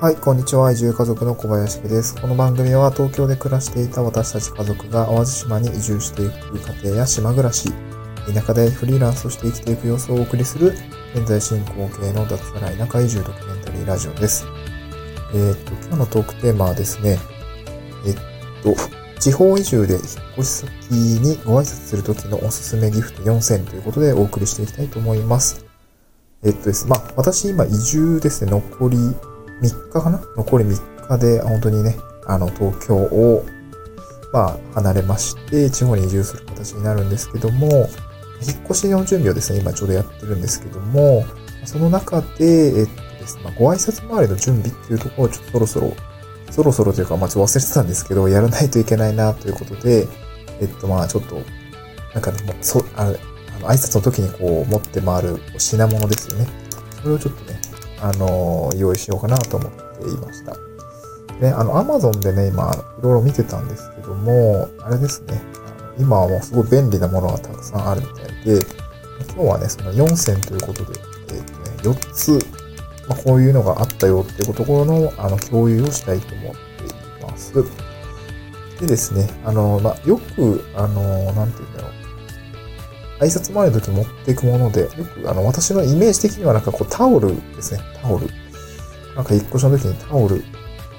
はい、こんにちは。移住家族の小林家です。この番組は東京で暮らしていた私たち家族が淡路島に移住していく家庭や島暮らし、田舎でフリーランスとして生きていく様子をお送りする、現在進行形の脱サラ田舎移住ドキュメンタリーラジオです。えーっと、今日のトークテーマはですね、えっと、地方移住で引っ越し先にご挨拶するときのおすすめギフト4選ということでお送りしていきたいと思います。えっとです、まあ、私今移住ですね、残り3日かな？残り3日で、本当にね、あの、東京を、まあ、離れまして、地方に移住する形になるんですけども、引っ越しの準備をですね、今ちょうどやってるんですけども、その中で、えっとですね、まあ、ご挨拶回りの準備っていうところをちょっとそろそろ、そろそろというか、まあ、ちょっと忘れてたんですけど、やらないといけないなということで、えっと、まあ、ちょっと、なんかね、もうそ、あの、あの挨拶の時にこう、持って回る品物ですよね。それをちょっと、あの、用意しようかなと思っていました。ね、あの、アマゾンでね、今、いろいろ見てたんですけども、あれですね、今はもうすごい便利なものがたくさんあるみたいで、今日はね、その4選ということで、えっ、とね、4つ、まあ、こういうのがあったよっていうところの、あの、共有をしたいと思っています。でですね、あの、まあ、よく、あの、なんて言うんだろう。挨拶回りの時持っていくもので、よく、あの、私のイメージ的にはなんかこうタオルですね、タオル。なんか引っ越しの時にタオル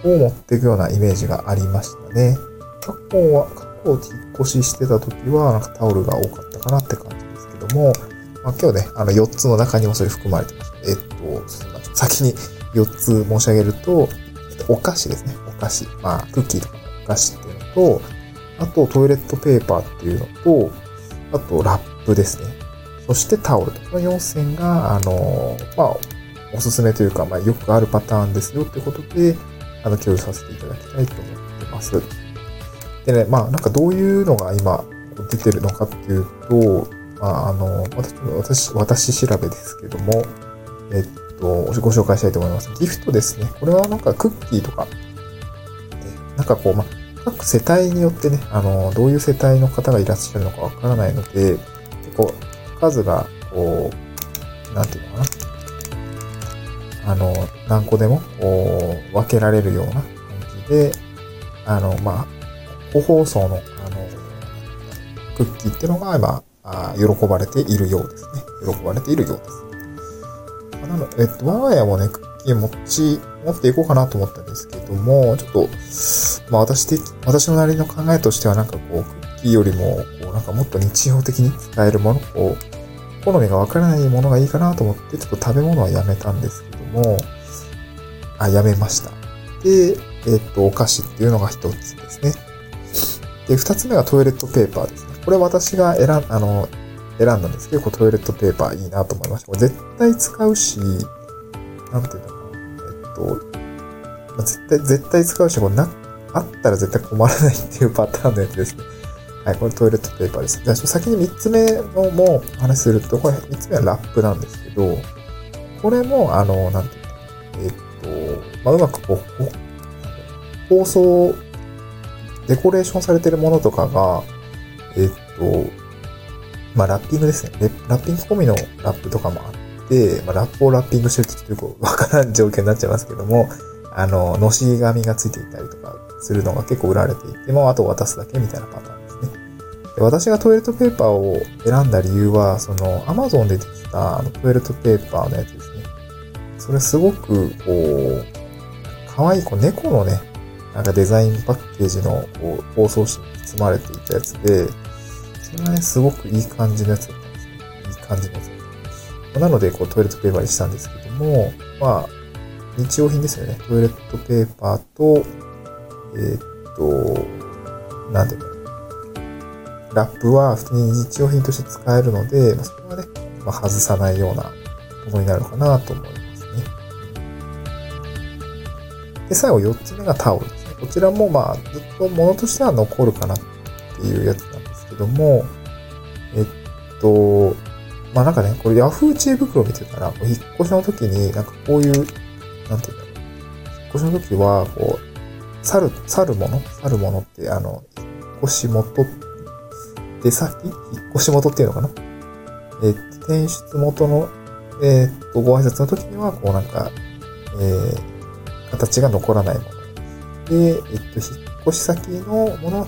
を持っていくようなイメージがありましたね。過去は、過去引っ越ししてた時は、なんかタオルが多かったかなって感じですけども、まあ、今日ね、あの4つの中にもそれ含まれてました。えっと、ちょっと先に4つ申し上げると、お菓子ですね、お菓子。まあ、クッキーとかお菓子っていうのと、あとトイレットペーパーっていうのと、あとラップですね。そしてタオルと。この4選が、あの、まあ、おすすめというか、まあ、よくあるパターンですよってことで、あの、共有させていただきたいと思ってます。でね、まあ、なんかどういうのが今出てるのかっていうと、まあ、あの、私、私、調べですけども、えっと、ご紹介したいと思います。ギフトですね。これはなんかクッキーとか、なんかこう、まあ、各世帯によってね、あの、どういう世帯の方がいらっしゃるのかわからないので、結構数が、こう、なんていうのかな。あの、何個でも、こう、分けられるような感じで、あの、まあ、個包装の、あの、クッキーっていうのが今、あ喜ばれているようですね。喜ばれているようです。まなのえっと、我が家もね、クッキー持持っていこうかなと思ったんですけども、ちょっと、まあ私的、私のなりの考えとしてはなんかこう、クッキーよりも、こう、なんかもっと日常的に使えるもの、こう、好みがわからないものがいいかなと思って、ちょっと食べ物はやめたんですけども、あ、やめました。で、えっと、お菓子っていうのが一つですね。で、二つ目がトイレットペーパーですね。これ私が選ん、あの、選んだんですけど、トイレットペーパーいいなと思いました。これ絶対使うし、なんていうの。と、まあ絶対、絶対使うし、これな、あったら絶対困らないっていうパターンのやつですね。はい、これトイレットペーパーです。じゃあ、先に三つ目のも話すると、これ三つ目はラップなんですけど、これも、あの、なんていうのえっと、まあ、うまくこう、包装、デコレーションされてるものとかが、えっと、まあ、ラッピングですね。ラッピング込みのラップとかもあって、まあ、ラップをラッピングしてるってちょっとよくわからん状況になっちゃいますけども、あの、のし紙がついていたりとかするのが結構売られていて、もうあと渡すだけみたいなパターンですね。で私がトイレットペーパーを選んだ理由は、その、アマゾンで出てきたあのトイレットペーパーのやつですね。それすごく、こう、可愛い、こう、猫のね、なんかデザインパッケージの、こう、包装紙に包まれていたやつで、それがね、すごくいい感じのやつだったんですね。いい感じのやつ。なので、こう、トイレットペーパーにしたんですけども、まあ、日用品ですよね。トイレットペーパーと、えーっと、なんていうのラップは普通に日用品として使えるので、まあ、それはね、まあ、外さないようなものになるのかなと思いますね。で、最後4つ目がタオルですね。こちらもまあ、ずっと物としては残るかなっていうやつなんですけども、えっと、まあなんかね、これ Yahoo 知恵袋見てたら、こう引っ越しの時になんかこういう、なんていうんだろう。引っ越しの時は、こう、去る、去るもの？去るものって、あの、引っ越し元、出先？引っ越し元っていうのかな？えっと、転出元の、えっと、ご挨拶の時には、こうなんか、えー、形が残らないもの。で、えっと、引っ越し先のものの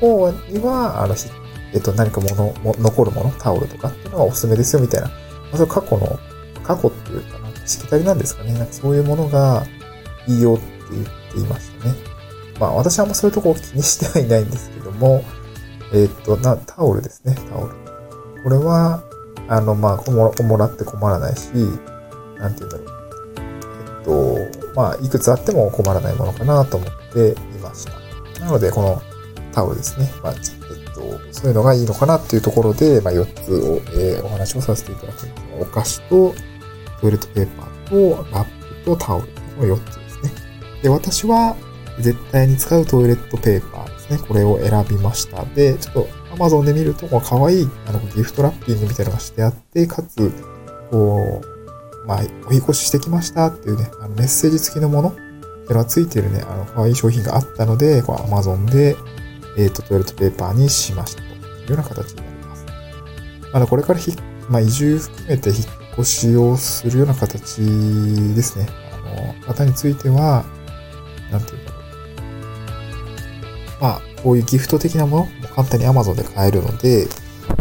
方には、あの、えっと、何かもの、も残るもの、タオルとかっていうのがおすすめですよ、みたいな。まあ、それ過去の、過去っていうかな、しきたりなんですかね。なんかそういうものがいいよって言っていましたね。まあ、私はあんまそういうとこを気にしてはいないんですけども、えっと、な、タオルですね、タオル。これは、あの、まあ、こももらって困らないし、なんて言うんだろう。えっと、まあ、いくつあっても困らないものかなと思っていました。なので、このタオルですね。まあ、えっと、そういうのがいいのかなっていうところで、まあ、4つを、えー、お話をさせていただきます。お菓子と、トイレットペーパーと、ラップとタオル。この4つですね。で、私は、絶対に使うトイレットペーパーですね。これを選びました。で、ちょっと Amazon で見ると、この可愛いあのギフトラッピングみたいなのがしてあって、かつ、こう、まあ、お引越ししてきましたっていうね、あのメッセージ付きのものっていうのが付いてるね、あの、可愛い商品があったので、こう Amazon で、えっ、ー、と、トイレットペーパーにしましたというような形になります。まだこれからひ、まあ、移住含めて引っ越しをするような形ですね。あの、方については、なんていうか、まあ、こういうギフト的なものも簡単に Amazon で買えるので、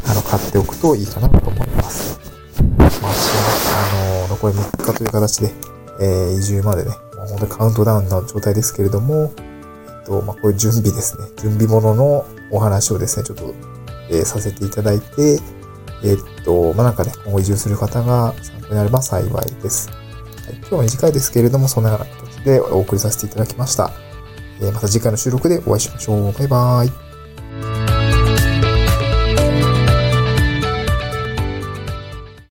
あの、買っておくといいかなと思います。まあ、あの、残り3日という形で、えー、移住までね、もう本当にカウントダウンの状態ですけれども、と、まあ、こういう準備ですね、準備物のお話をですね、ちょっと、えー、させていただいて、えっと、まあ、なんかね、今後移住する方が参考になれば幸いです。はい、今日は短いですけれども、そんなような形でお送りさせていただきました。えまた次回の収録でお会いしましょう。バイバーイ。